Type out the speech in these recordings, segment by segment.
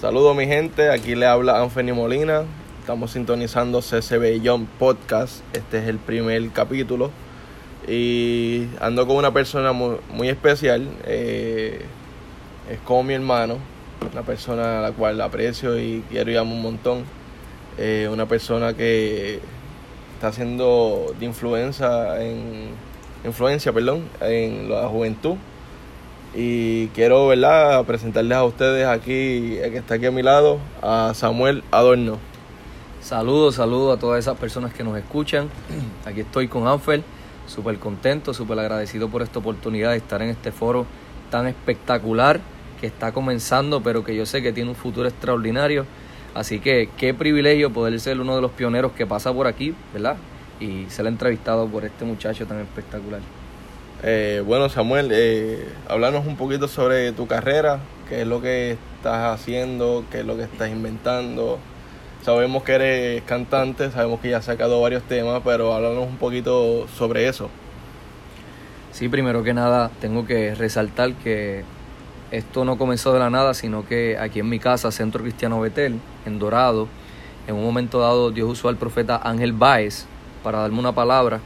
Saludos mi gente, aquí le habla Anthony Molina. Estamos sintonizando CCB Young Podcast. Este es el primer capítulo. Y ando con una persona muy, especial. Eh, es como mi hermano. Una persona a la cual aprecio y quiero y amo un montón. Eh, una persona que está haciendo de influencia en influencia, en la juventud y quiero, ¿verdad?, presentarles a ustedes aquí, el que está aquí a mi lado, a Samuel Adorno. Saludos, saludos a todas esas personas que nos escuchan. Aquí estoy con Ángel, súper contento, súper agradecido por esta oportunidad de estar en este foro tan espectacular que está comenzando, pero que yo sé que tiene un futuro extraordinario. Así que qué privilegio poder ser uno de los pioneros que pasa por aquí, ¿verdad? Y ser entrevistado por este muchacho tan espectacular. Eh, bueno, Samuel, eh, un poquito sobre tu carrera, qué es lo que estás haciendo, qué es lo que estás inventando. Sabemos que eres cantante, sabemos que ya has sacado varios temas, pero háblanos un poquito sobre eso. Sí, primero que nada, tengo que resaltar que esto no comenzó de la nada, sino que aquí en mi casa, Centro Cristiano Betel, en Dorado, en un momento dado Dios usó al profeta Ángel Báez para darme una palabra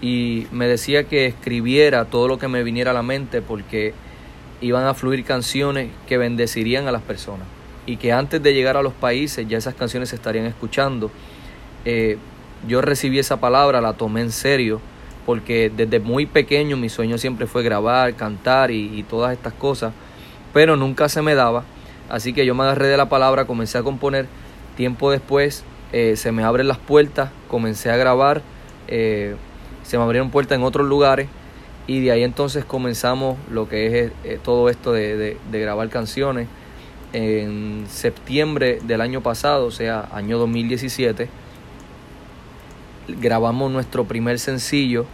y me decía que escribiera todo lo que me viniera a la mente porque iban a fluir canciones que bendecirían a las personas y que antes de llegar a los países ya esas canciones se estarían escuchando. Eh, yo recibí esa palabra, la tomé en serio porque desde muy pequeño mi sueño siempre fue grabar, cantar y, todas estas cosas, pero nunca se me daba. Así que yo me agarré de la palabra, comencé a componer. Tiempo después eh, se me abren las puertas, comencé a grabar. Eh, se me abrieron puertas en otros lugares y de ahí entonces comenzamos lo que es eh, todo esto de, grabar canciones. En septiembre del año pasado, o sea, año 2017, grabamos nuestro primer sencillo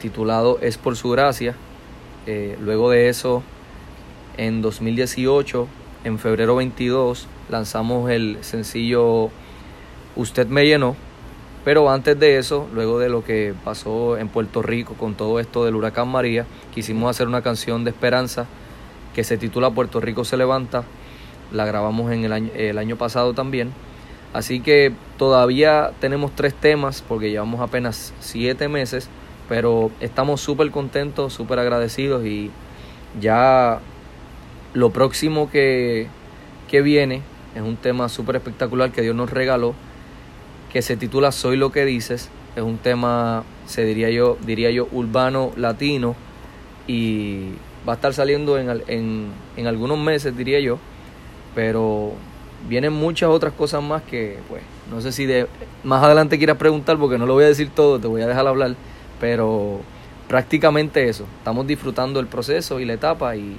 titulado Es por su gracia. Eh, luego de eso, en 2018, en febrero 22, lanzamos el sencillo Usted me llenó, pero antes de eso, luego de lo que pasó en Puerto Rico con todo esto del huracán María, quisimos hacer una canción de esperanza que se titula Puerto Rico se levanta. La grabamos en el año, el año pasado también. Así que todavía tenemos tres temas porque llevamos apenas siete meses, pero estamos súper contentos, súper agradecidos y ya lo próximo que, que viene es un tema súper espectacular que Dios nos regaló que se titula Soy lo que dices. Es un tema, se diría yo, diría yo, urbano latino y va a estar saliendo en, en, en algunos meses, diría yo. Pero vienen muchas otras cosas más que, pues, no sé si más adelante quieras preguntar porque no lo voy a decir todo, te voy a dejar hablar, pero prácticamente eso. Estamos disfrutando el proceso y la etapa y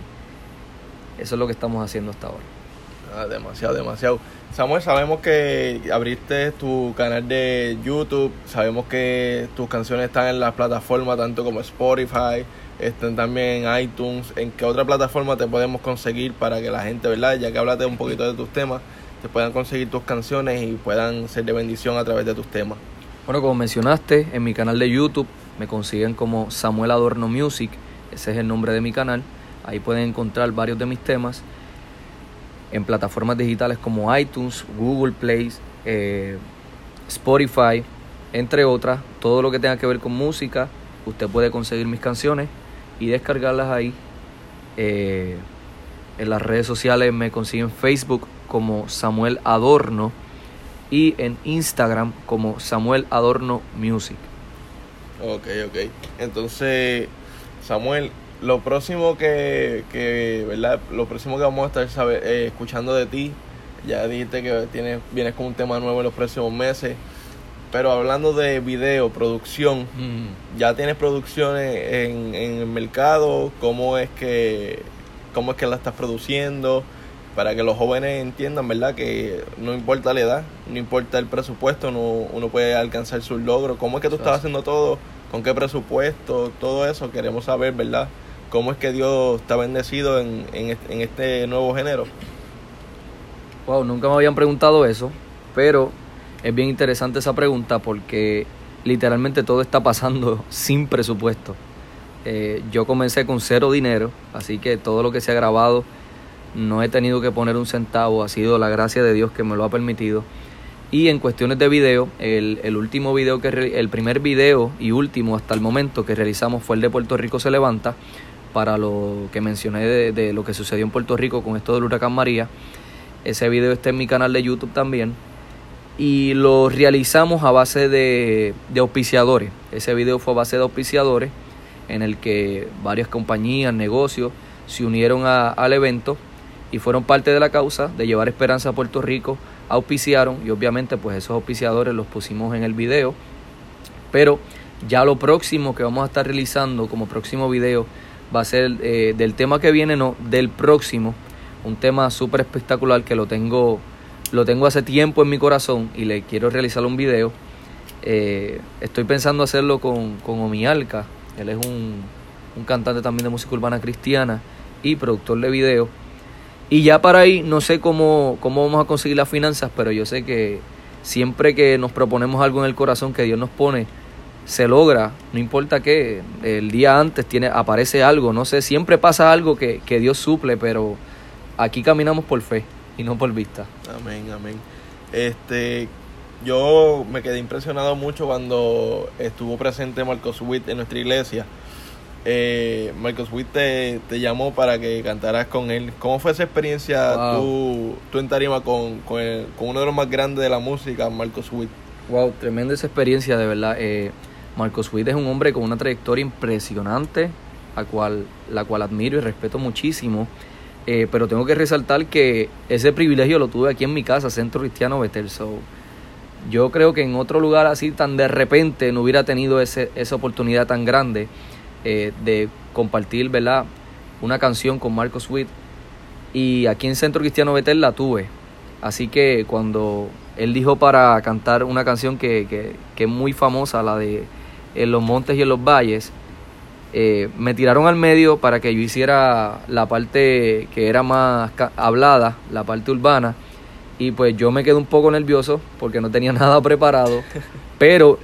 eso es lo que estamos haciendo hasta ahora. Ah, demasiado, demasiado. Samuel, sabemos que abriste tu canal de YouTube, sabemos que tus canciones están en las plataformas tanto como Spotify, están también en iTunes. ¿En qué otra plataforma te podemos conseguir para que la gente, verdad, ya que hablaste un poquito de tus temas, te puedan conseguir tus canciones y puedan ser de bendición a través de tus temas? Bueno, como mencionaste, en mi canal de YouTube me consiguen como Samuel Adorno Music, ese es el nombre de mi canal. Ahí pueden encontrar varios de mis temas en plataformas digitales como iTunes, Google Play, eh, Spotify, entre otras. Todo lo que tenga que ver con música, usted puede conseguir mis canciones y descargarlas ahí. Eh, en las redes sociales me consiguen Facebook como Samuel Adorno y en Instagram como Samuel Adorno Music. Ok, ok. Entonces, Samuel, lo próximo que, que, ¿verdad? Lo próximo que vamos a estar eh, escuchando de ti, ya dijiste que tienes, vienes con un tema nuevo en los próximos meses, pero hablando de video, producción, ¿ya tienes producciones en, en, el mercado? ¿Cómo es que cómo es que la estás produciendo? Para que los jóvenes entiendan, ¿verdad? Que no importa la edad, no importa el presupuesto, uno, uno puede alcanzar sus logros. ¿Cómo es que tú estás haciendo todo? ¿Con qué presupuesto? Todo eso queremos saber, ¿verdad? Cómo es que Dios está bendecido en, en, este nuevo género. Wow, nunca me habían preguntado eso, pero es bien interesante esa pregunta porque literalmente todo está pasando sin presupuesto. Eh, yo comencé con cero dinero, así que todo lo que se ha grabado no he tenido que poner un centavo, ha sido la gracia de Dios que me lo ha permitido. Y en cuestiones de video, el, el último video que el primer video y último hasta el momento que realizamos fue el de Puerto Rico se levanta para lo que mencioné de, lo que sucedió en Puerto Rico con esto del huracán María. Ese video está en mi canal de YouTube también. Y lo realizamos a base de, auspiciadores. Ese video fue a base de auspiciadores en el que varias compañías, negocios se unieron al evento y fueron parte de la causa de llevar esperanza a Puerto Rico, auspiciaron y obviamente pues esos auspiciadores los pusimos en el video, pero ya lo próximo que vamos a estar realizando como próximo video va a ser eh, del tema que viene, no, del próximo, un tema súper espectacular que lo tengo, lo tengo hace tiempo en mi corazón y le quiero realizar un video. Eh, estoy pensando hacerlo con, con Omialca, él es un, un cantante también de música urbana cristiana y productor de video. Y ya para ahí no sé cómo, cómo vamos a conseguir las finanzas, pero yo sé que siempre que nos proponemos algo en el corazón que Dios nos pone, se logra, no importa qué, el día antes tiene, aparece algo, no sé, siempre pasa algo que, que Dios suple, pero aquí caminamos por fe y no por vista. Amén, amén. Este, yo me quedé impresionado mucho cuando estuvo presente Marcos Witt en nuestra iglesia eh, Marcos Witt te, te, llamó para que cantaras con él. ¿Cómo fue esa experiencia tú, tú, en Tarima con, con, el, con, uno de los más grandes de la música, Marcos Witt? Wow, tremenda esa experiencia, de verdad. Eh, Marcos Witt es un hombre con una trayectoria impresionante, a cual, la cual admiro y respeto muchísimo. Eh, pero tengo que resaltar que ese privilegio lo tuve aquí en mi casa, Centro Cristiano Betel. So, yo creo que en otro lugar así tan de repente no hubiera tenido ese, esa oportunidad tan grande. Eh, de compartir, ¿verdad? Una canción con Marcos Witt. Y aquí en Centro Cristiano Betel la tuve. Así que cuando él dijo para cantar una canción que, que, que es muy famosa, la de En los montes y en los valles, eh, me tiraron al medio para que yo hiciera la parte que era más hablada, la parte urbana. Y pues yo me quedé un poco nervioso porque no tenía nada preparado. pero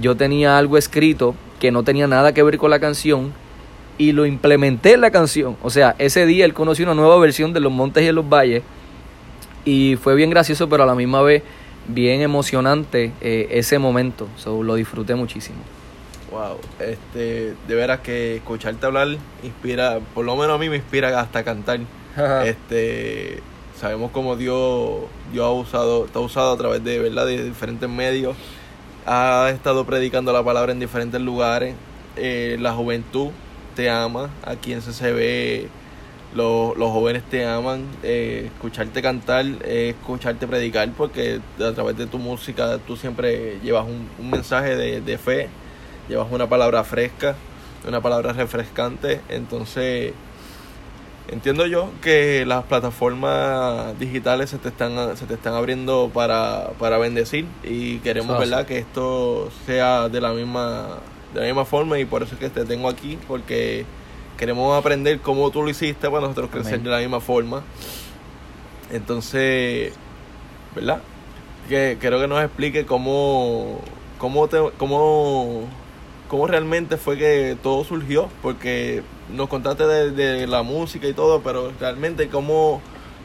yo tenía algo escrito que no tenía nada que ver con la canción y lo implementé en la canción. O sea, ese día él conoció una nueva versión de Los Montes y Los Valles y fue bien gracioso, pero a la misma vez bien emocionante eh, ese momento. So, lo disfruté muchísimo. Wow, este, de veras que escucharte hablar inspira, por lo menos a mí me inspira hasta cantar. este, sabemos cómo Dios, Dios ha usado, está usado a través de, ¿verdad? de diferentes medios ha estado predicando la palabra en diferentes lugares. Eh, la juventud te ama, aquí en CCB los, los jóvenes te aman, eh, escucharte cantar, eh, escucharte predicar, porque a través de tu música tú siempre llevas un, un mensaje de, de, fe, llevas una palabra fresca, una palabra refrescante, entonces entiendo yo que las plataformas digitales se te están se te están abriendo para, para bendecir y queremos verdad que esto sea de la misma de la misma forma y por eso es que te tengo aquí porque queremos aprender cómo tú lo hiciste para nosotros crecer de la misma forma. Entonces verdad que quiero que nos explique cómo cómo te, cómo cómo realmente fue que todo surgió, porque nos contaste de, de la música y todo, pero realmente cómo,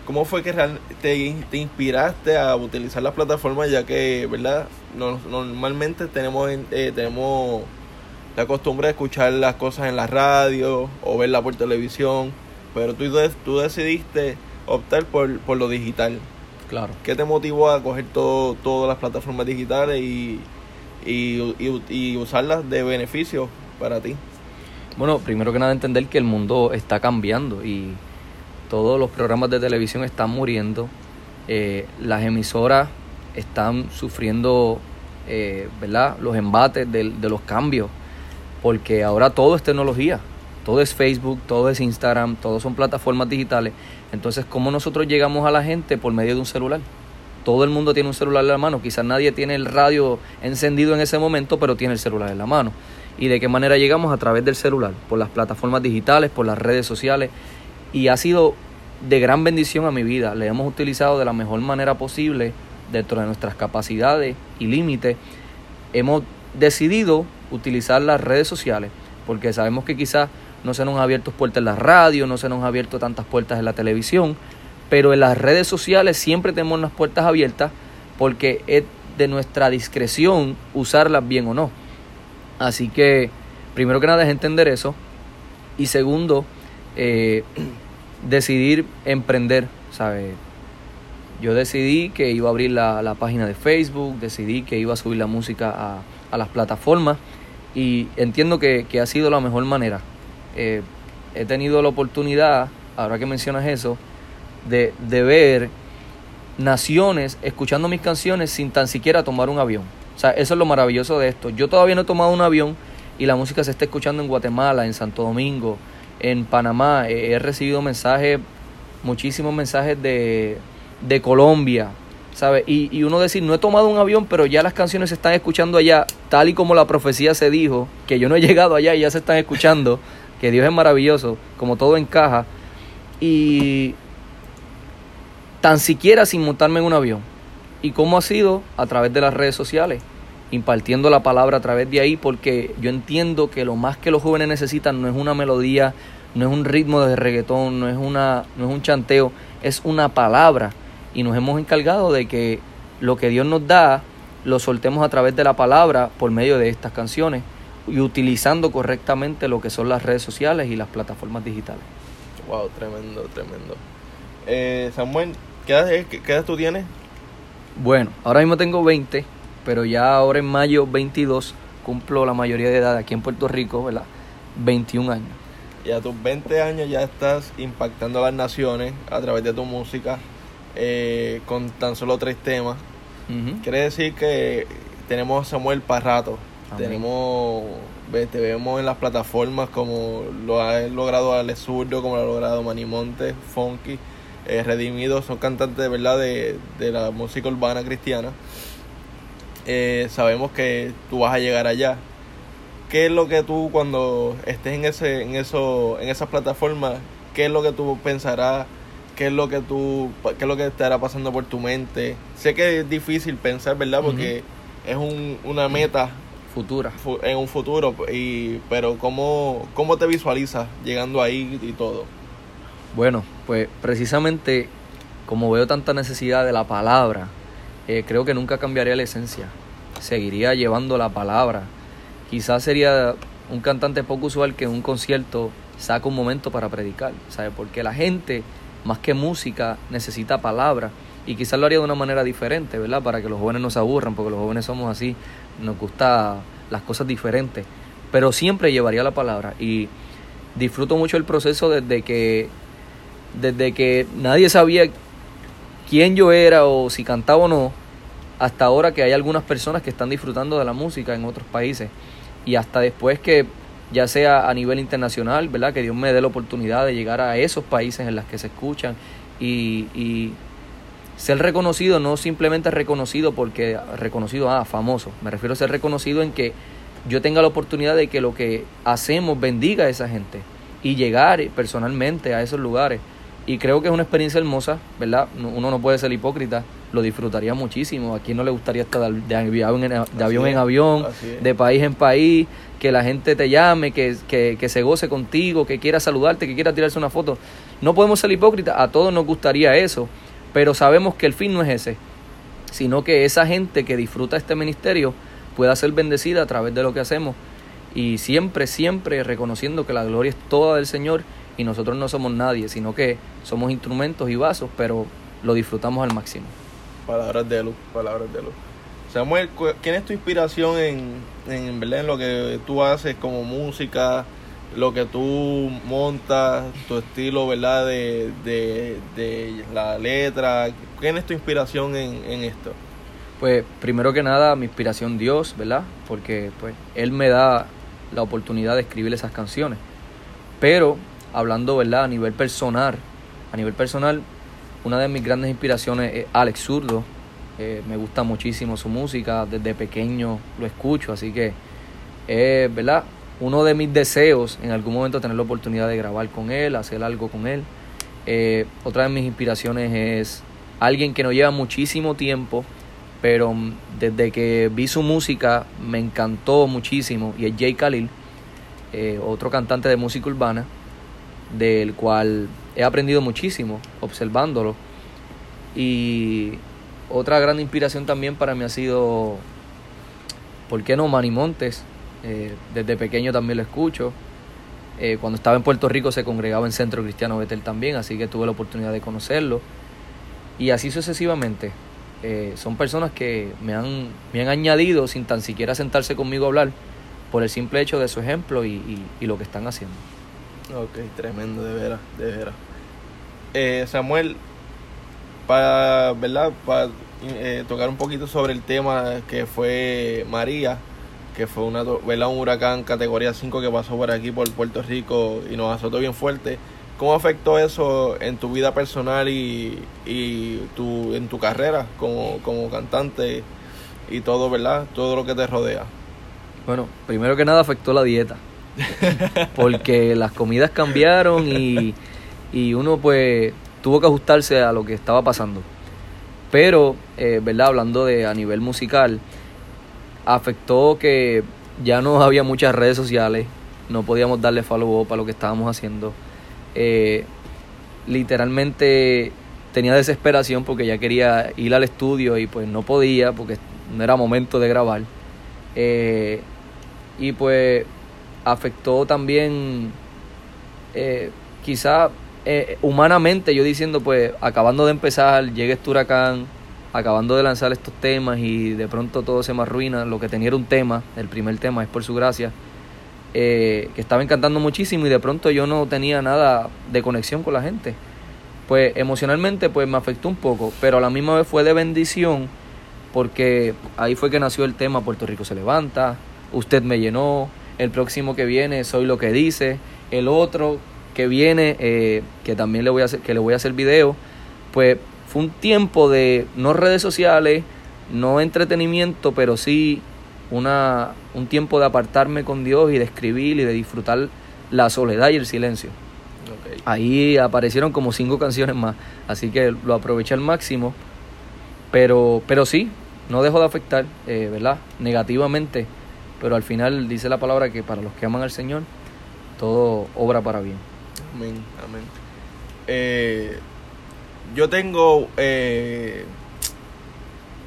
cómo fue que te, te inspiraste a utilizar las plataformas, ya que, ¿verdad? normalmente tenemos, eh, tenemos la costumbre de escuchar las cosas en la radio o verla por televisión, pero tú, tú decidiste optar por, por lo digital. Claro. ¿Qué te motivó a coger todo, todas las plataformas digitales y y, y, usarlas de beneficio para ti? Bueno, primero que nada entender que el mundo está cambiando y todos los programas de televisión están muriendo, eh, las emisoras están sufriendo eh, ¿verdad? los embates de, de, los cambios, porque ahora todo es tecnología, todo es Facebook, todo es Instagram, todo son plataformas digitales. Entonces, ¿cómo nosotros llegamos a la gente por medio de un celular? Todo el mundo tiene un celular en la mano. Quizás nadie tiene el radio encendido en ese momento, pero tiene el celular en la mano. ¿Y de qué manera llegamos? A través del celular, por las plataformas digitales, por las redes sociales. Y ha sido de gran bendición a mi vida. Le hemos utilizado de la mejor manera posible dentro de nuestras capacidades y límites. Hemos decidido utilizar las redes sociales porque sabemos que quizás no se nos han abierto puertas en la radio, no se nos han abierto tantas puertas en la televisión, pero en las redes sociales siempre tenemos las puertas abiertas porque es de nuestra discreción usarlas bien o no. Así que, primero que nada es entender eso. Y segundo, eh, decidir emprender, ¿sabes? Yo decidí que iba a abrir la, página de Facebook, decidí que iba a subir la música a, a las plataformas y entiendo que, que, ha sido la mejor manera. Eh, he tenido la oportunidad, ahora que mencionas eso, de, de ver naciones escuchando mis canciones sin tan siquiera tomar un avión. O sea, eso es lo maravilloso de esto. Yo todavía no he tomado un avión y la música se está escuchando en Guatemala, en Santo Domingo, en Panamá. He recibido mensajes, muchísimos mensajes de, de Colombia, ¿sabes? Y, y, uno decir, no he tomado un avión, pero ya las canciones se están escuchando allá, tal y como la profecía se dijo, que yo no he llegado allá y ya se están escuchando, que Dios es maravilloso, como todo encaja. Y tan siquiera sin montarme en un avión. ¿Y cómo ha sido? A través de las redes sociales, impartiendo la palabra a través de ahí, porque yo entiendo que lo más que los jóvenes necesitan no es una melodía, no es un ritmo de reggaetón, no es, una, no es un chanteo, es una palabra. Y nos hemos encargado de que lo que Dios nos da lo soltemos a través de la palabra por medio de estas canciones y utilizando correctamente lo que son las redes sociales y las plataformas digitales. Wow, tremendo, tremendo. Eh, Samuel, ¿qué edad, ¿qué edad tú tienes? Bueno, ahora mismo tengo 20, pero ya ahora en mayo 22 cumplo la mayoría de edad aquí en Puerto Rico, ¿verdad? 21 años. Y a tus 20 años ya estás impactando a las naciones a través de tu música eh, con tan solo tres temas. Quiere decir que tenemos a Samuel para rato. Tenemos, te vemos en las plataformas como lo ha logrado Alex Zurdo, como lo ha logrado Manimonte, Funky eh, redimidos, son cantantes de verdad de, la música urbana cristiana. Eh, sabemos que tú vas a llegar allá. ¿Qué es lo que tú cuando estés en ese, en eso, en esas plataformas, qué es lo que tú pensarás? ¿Qué es lo que tú, qué es lo que estará pasando por tu mente? Sé que es difícil pensar, ¿verdad? Porque es un, una meta futura en un futuro y pero cómo cómo te visualizas llegando ahí y todo bueno, pues precisamente como veo tanta necesidad de la palabra, eh, creo que nunca cambiaría la esencia. Seguiría llevando la palabra. Quizás sería un cantante poco usual que en un concierto saca un momento para predicar, ¿sabes? Porque la gente, más que música, necesita palabra. Y quizás lo haría de una manera diferente, ¿verdad? Para que los jóvenes no se aburran, porque los jóvenes somos así, nos gusta las cosas diferentes. Pero siempre llevaría la palabra. Y disfruto mucho el proceso desde que desde que nadie sabía quién yo era o si cantaba o no, hasta ahora que hay algunas personas que están disfrutando de la música en otros países. Y hasta después que ya sea a nivel internacional, ¿verdad? Que Dios me dé la oportunidad de llegar a esos países en los que se escuchan y, y ser reconocido, no simplemente reconocido porque reconocido, ah, famoso, me refiero a ser reconocido en que yo tenga la oportunidad de que lo que hacemos bendiga a esa gente y llegar personalmente a esos lugares y creo que es una experiencia hermosa, ¿verdad? Uno no puede ser hipócrita, lo disfrutaría muchísimo. A quien no le gustaría estar de avión en, de avión, en avión, de país en país, que la gente te llame, que, que, que, se goce contigo, que quiera saludarte, que quiera tirarse una foto. No podemos ser hipócritas, a todos nos gustaría eso, pero sabemos que el fin no es ese, sino que esa gente que disfruta este ministerio pueda ser bendecida a través de lo que hacemos y siempre, siempre reconociendo que la gloria es toda del Señor y nosotros no somos nadie, sino que somos instrumentos y vasos, pero lo disfrutamos al máximo. Palabras de luz, palabras de luz. Samuel, ¿quién es tu inspiración en, en, en lo que tú haces como música, lo que tú montas, tu estilo, ¿verdad? De, de, la letra. ¿Quién es tu inspiración en, en, esto? Pues primero que nada, mi inspiración Dios, ¿verdad? Porque pues Él me da la oportunidad de escribir esas canciones. Pero hablando, ¿verdad? A nivel personal, a nivel personal, una de mis grandes inspiraciones es Alex Zurdo. Eh, me gusta muchísimo su música, desde pequeño lo escucho, así que es, ¿verdad? Uno de mis deseos en algún momento tener la oportunidad de grabar con él, hacer algo con él. Eh, otra de mis inspiraciones es alguien que no lleva muchísimo tiempo, pero desde que vi su música me encantó muchísimo y es Jay Khalil, eh, otro cantante de música urbana del cual he aprendido muchísimo observándolo. Y otra gran inspiración también para mí ha sido, ¿por qué no? Manny Montes. Eh, desde pequeño también lo escucho. Eh, cuando estaba en Puerto Rico se congregaba en Centro Cristiano Betel también, así que tuve la oportunidad de conocerlo. Y así sucesivamente. Eh, son personas que me han, me han añadido sin tan siquiera sentarse conmigo a hablar por el simple hecho de su ejemplo y, y, lo que están haciendo. Ok, tremendo, de veras, de veras. Eh, Samuel, para, ¿verdad? Para eh, tocar un poquito sobre el tema que fue María, que fue una, ¿verdad? un huracán categoría 5 que pasó por aquí, por Puerto Rico, y nos azotó bien fuerte. ¿Cómo afectó eso en tu vida personal y, y tu, en tu carrera como, como cantante y todo, ¿verdad? Todo lo que te rodea. Bueno, primero que nada afectó la dieta. Porque las comidas cambiaron y, y, uno pues tuvo que ajustarse a lo que estaba pasando. Pero, eh, ¿verdad? Hablando de a nivel musical, afectó que ya no había muchas redes sociales, no podíamos darle follow up a lo que estábamos haciendo eh, literalmente tenía desesperación porque ya quería ir al estudio y pues no podía porque no era momento de grabar. Eh, y pues afectó también eh, quizá eh, humanamente yo diciendo pues acabando de empezar llega este huracán acabando de lanzar estos temas y de pronto todo se me arruina lo que tenía era un tema el primer tema es por su gracia eh, que estaba encantando muchísimo y de pronto yo no tenía nada de conexión con la gente. Pues emocionalmente pues me afectó un poco, pero a la misma vez fue de bendición porque ahí fue que nació el tema Puerto Rico se levanta, usted me llenó, el próximo que viene soy lo que dice, el otro que viene eh, que también le voy a hacer, que le voy a hacer video, pues fue un tiempo de no redes sociales, no entretenimiento, pero sí una, un tiempo de apartarme con Dios y de escribir y de disfrutar la soledad y el silencio. Ahí aparecieron como cinco canciones más, así que lo aproveché al máximo, pero, pero sí, no dejó de afectar, eh, ¿verdad? Negativamente, pero al final dice la palabra que para los que aman al Señor, todo obra para bien. Amén, amén. Eh, yo tengo eh,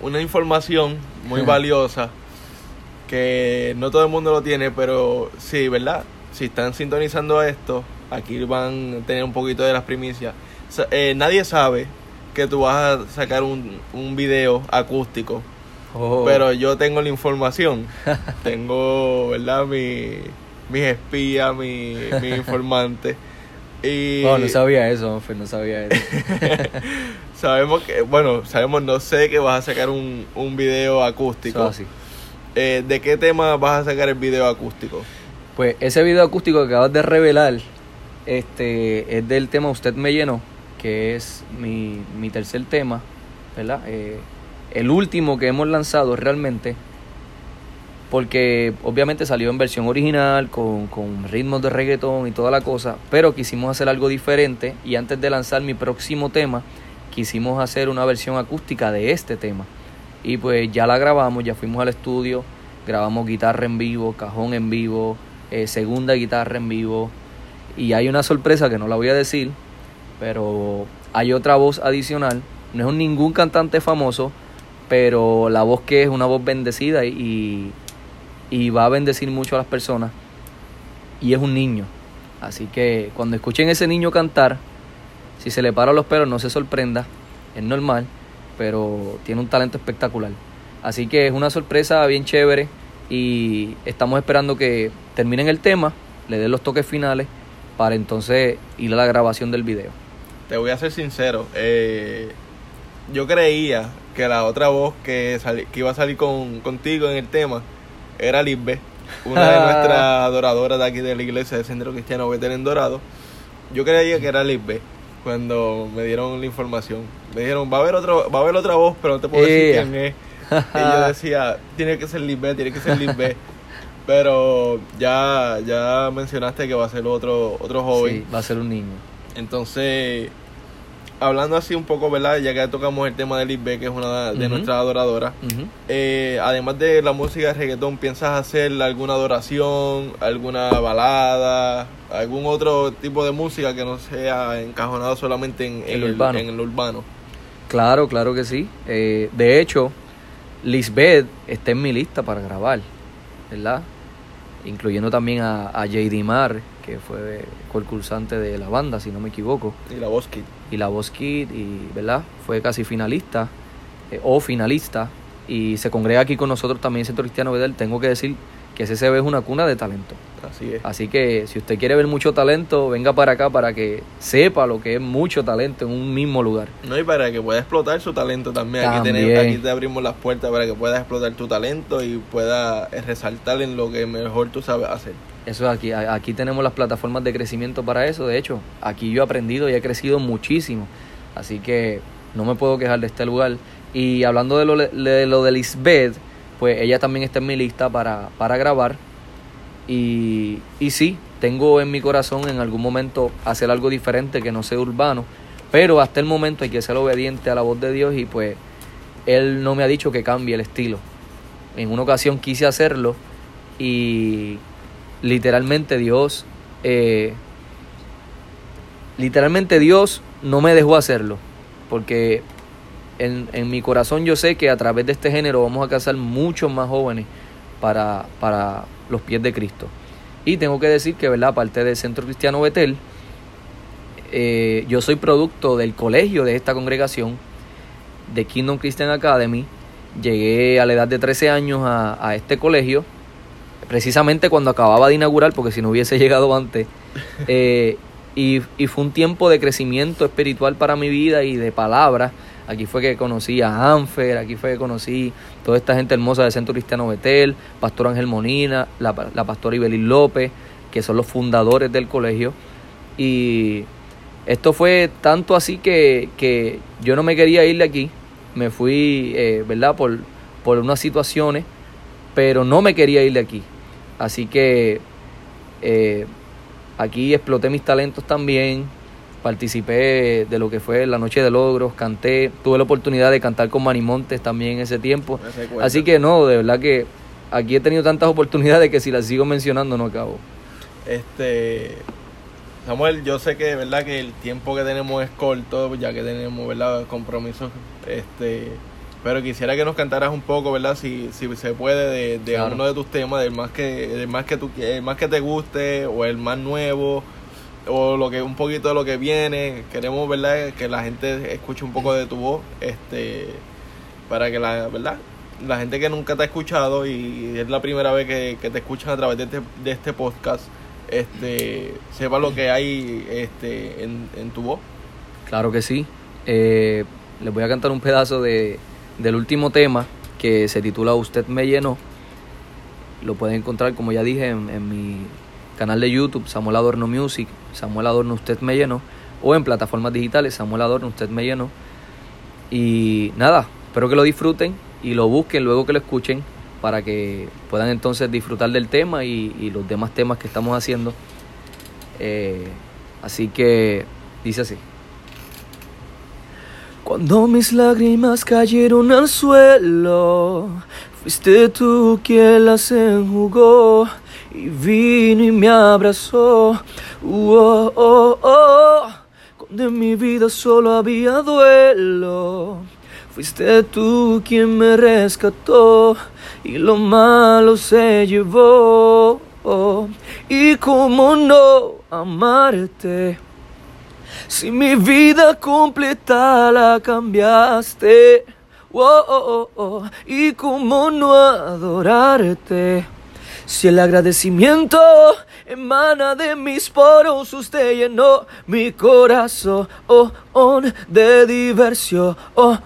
una información muy valiosa que no todo el mundo lo tiene, pero sí, ¿verdad? Si están sintonizando esto, aquí van a tener un poquito de las primicias. Eh, nadie sabe que tú vas a sacar un, un video acústico, oh. pero yo tengo la información. tengo, ¿verdad? Mi, mis espías, mi, mi informante. Y... No, no sabía eso, no sabía eso. sabemos que, bueno, sabemos, no sé que vas a sacar un, un video acústico. así. Eh, ¿de qué tema vas a sacar el video acústico? Pues ese video acústico que acabas de revelar este, es del tema Usted me llenó, que es mi, mi tercer tema, ¿verdad? Eh, el último que hemos lanzado realmente, porque obviamente salió en versión original, con, con ritmos de reggaetón y toda la cosa, pero quisimos hacer algo diferente y antes de lanzar mi próximo tema, quisimos hacer una versión acústica de este tema. Y pues ya la grabamos, ya fuimos al estudio, grabamos guitarra en vivo, cajón en vivo, eh, segunda guitarra en vivo. Y hay una sorpresa que no la voy a decir, pero hay otra voz adicional. No es ningún cantante famoso, pero la voz que es una voz bendecida y, y va a bendecir mucho a las personas. Y es un niño. Así que cuando escuchen ese niño cantar, si se le paran los pelos, no se sorprenda, es normal pero tiene un talento espectacular. Así que es una sorpresa bien chévere y estamos esperando que terminen el tema, le den los toques finales para entonces ir a la grabación del video. Te voy a ser sincero, eh, yo creía que la otra voz que, que iba a salir con, contigo en el tema era Lisbe, una de nuestras adoradoras de aquí de la iglesia de Centro Cristiano Betel en Dorado. Yo creía que era Lisbe cuando me dieron la información. Me dijeron, va a haber otro, va a haber otra voz, pero no te puedo decir quién es. y yo decía, tiene que ser Lisbeth, tiene que ser Lisbeth. pero ya, ya mencionaste que va a ser otro, otro joven. Sí, va a ser un niño. Entonces, hablando así un poco, ¿verdad? Ya que tocamos el tema de Lisbeth, que es una de nuestras adoradoras. Eh, además de la música de reggaetón, ¿piensas hacer alguna adoración, alguna balada, algún otro tipo de música que no sea encajonado solamente en, en El el, urbano. en el urbano? Claro, claro que sí. Eh, de hecho, Lisbeth está en mi lista para grabar, ¿verdad? Incluyendo también a, a JD Mar, que fue concursante de la banda, si no me equivoco, Y la voz kit. y la voz Kid, y, ¿verdad? Fue casi finalista, eh, o finalista, y se congrega aquí con nosotros también en Centro Cristiano Bedel. Tengo que decir que CCB es una cuna de talento. Así es. Así que si usted quiere ver mucho talento, venga para acá para que sepa lo que es mucho talento en un mismo lugar. No, y para que pueda explotar su talento también. Aquí, tenemos, aquí te abrimos las puertas para que puedas explotar tu talento y pueda eh, resaltar en lo que mejor tú sabes hacer. Eso es aquí, aquí tenemos las plataformas de crecimiento para eso. De hecho, aquí yo he aprendido y he crecido muchísimo. Así que no me puedo quejar de este lugar. Y hablando de lo de, lo de Lisbeth, pues ella también está en mi lista para, para grabar. Y, y sí, tengo en mi corazón en algún momento hacer algo diferente que no sea urbano. Pero hasta el momento hay que ser obediente a la voz de Dios y pues Él no me ha dicho que cambie el estilo. En una ocasión quise hacerlo y literalmente Dios, eh, literalmente Dios no me dejó hacerlo, porque en, en mi corazón yo sé que a través de este género vamos a alcanzar muchos más jóvenes para, para los pies de Cristo. Y tengo que decir que, ¿verdad? Aparte del Centro Cristiano Betel, eh, yo soy producto del colegio de esta congregación, de Kingdom Christian Academy. Llegué a la edad de 13 años a, a este colegio, precisamente cuando acababa de inaugurar, porque si no hubiese llegado antes. Eh, y, y fue un tiempo de crecimiento espiritual para mi vida y de palabras. Aquí fue que conocí a Anfer, aquí fue que conocí toda esta gente hermosa del Centro Cristiano Betel, Pastor Ángel Monina, la, la pastora Ibelín López, que son los fundadores del colegio. Y esto fue tanto así que, que yo no me quería ir de aquí. Me fui, eh, ¿verdad? Por, por unas situaciones, pero no me quería ir de aquí. Así que eh, aquí exploté mis talentos también. Participé de lo que fue la Noche de Logros, canté, tuve la oportunidad de cantar con Manimontes también en ese tiempo. Así que no, de verdad que aquí he tenido tantas oportunidades que si las sigo mencionando no acabo. Este Samuel, yo sé que verdad que el tiempo que tenemos es corto, ya que tenemos verdad compromisos, este, pero quisiera que nos cantaras un poco, verdad, si, si se puede de, de Claro. uno de tus temas, del más que, del más que tú, el más que te guste o el más nuevo o lo que un poquito de lo que viene. Queremos verdad que la gente escuche un poco de tu voz, este, para que la verdad la gente que nunca te ha escuchado y es la primera vez que, que te escuchan a través de este, de este podcast, este, sepa lo que hay este, en, en tu voz. Claro que sí. Eh, les voy a cantar un pedazo de, del último tema que se titula Usted me llenó. Lo pueden encontrar, como ya dije, en, en mi canal de YouTube, Samuel Adorno Music, Samuel Adorno Usted me llenó, o en plataformas digitales, Samuel Adorno Usted me llenó. Y nada, espero que lo disfruten y lo busquen luego que lo escuchen para que puedan entonces disfrutar del tema y, los demás temas que estamos haciendo. Eh, así que dice así. Cuando mis lágrimas cayeron al suelo, fuiste tú quien las enjugó y vino y me abrazó. Uh, oh, oh, oh. Cuando en mi vida solo había duelo, fuiste tú quien me rescató y lo malo se llevó. Y cómo no amarte. Si mi vida completa la cambiaste, oh, oh, oh, oh, y cómo no adorarte. Si el agradecimiento emana de mis poros, usted llenó mi corazón. Oh, de diversión. Oh.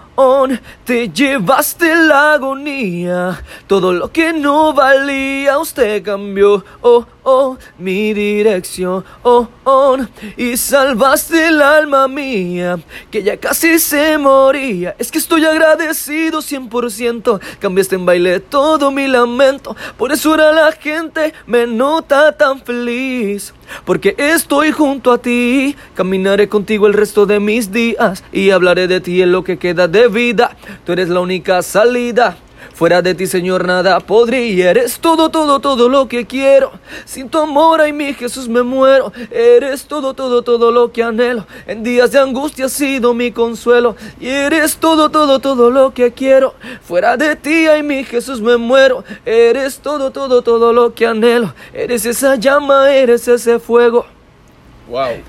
Te llevaste la agonía, todo lo que no valía, usted cambió. Oh, oh, mi dirección. Oh, on. Y salvaste el alma mía, que ya casi se moría. Es que estoy agradecido 100%. Cambiaste en baile todo mi lamento. Por eso ahora la gente me nota tan feliz. Porque estoy junto a ti. Caminaré contigo el resto de mi mis días y hablaré de ti en lo que queda de vida. Tú eres la única salida. Fuera de ti, Señor, nada podría. Eres todo, todo, todo lo que quiero. Sin tu amor, ay mi Jesús, me muero. Eres todo, todo, todo lo que anhelo. En días de angustia has sido mi consuelo. Y eres todo, todo, todo lo que quiero. Fuera de ti, ay mi Jesús, me muero. Eres todo, todo, todo lo que anhelo. Eres esa llama, eres ese fuego.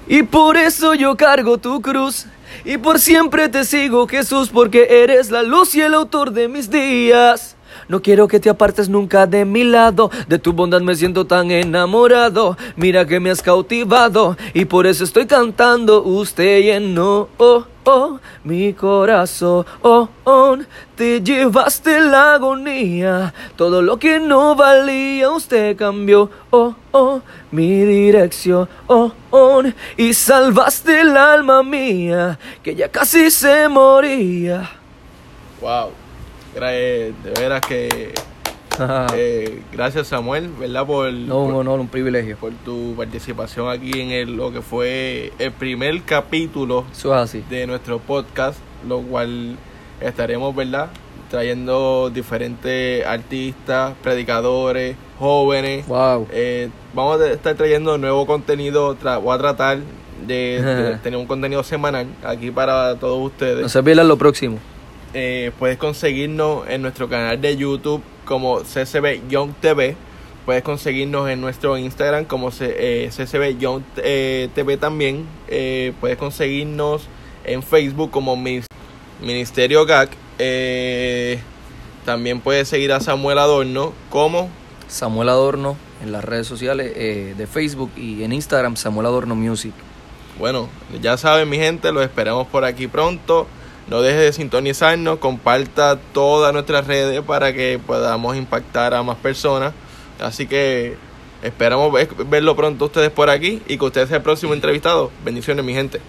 Y por eso yo cargo tu cruz. Y por siempre te sigo, Jesús, porque eres la luz y el autor de mis días. No quiero que te apartes nunca de mi lado, de tu bondad me siento tan enamorado. Mira que me has cautivado y por eso estoy cantando. Usted llenó oh, oh, mi corazón. Oh, oh, te llevaste la agonía. Todo lo que no valía, usted cambió. Oh, oh, mi dirección. Oh, oh, y salvaste el alma mía, que ya casi se moría. Wow. De veras que. eh, gracias, Samuel, ¿verdad? Por, no, un por, honor, un privilegio. por tu participación aquí en el, lo que fue el primer capítulo Eso es así. de nuestro podcast, lo cual estaremos, ¿verdad? Trayendo diferentes artistas, predicadores, jóvenes. Wow. Eh, vamos a estar trayendo nuevo contenido, tra- voy a tratar de, de tener un contenido semanal aquí para todos ustedes. No se pierdan lo próximo. Eh, puedes conseguirnos en nuestro canal de YouTube como CCB Young TV. Puedes conseguirnos en nuestro Instagram como eh, CCB Young eh, TV también. Eh, puedes conseguirnos en Facebook como Minis- Ministerio GAC. También puedes seguir a Samuel Adorno como Samuel Adorno en las redes sociales de Facebook y en Instagram Samuel Adorno Music. Bueno, ya saben mi gente, los esperamos por aquí pronto. No deje de sintonizarnos, comparta todas nuestras redes para que podamos impactar a más personas. Así que esperamos ver- verlo pronto ustedes por aquí y que usted sea el próximo entrevistado. Bendiciones mi gente.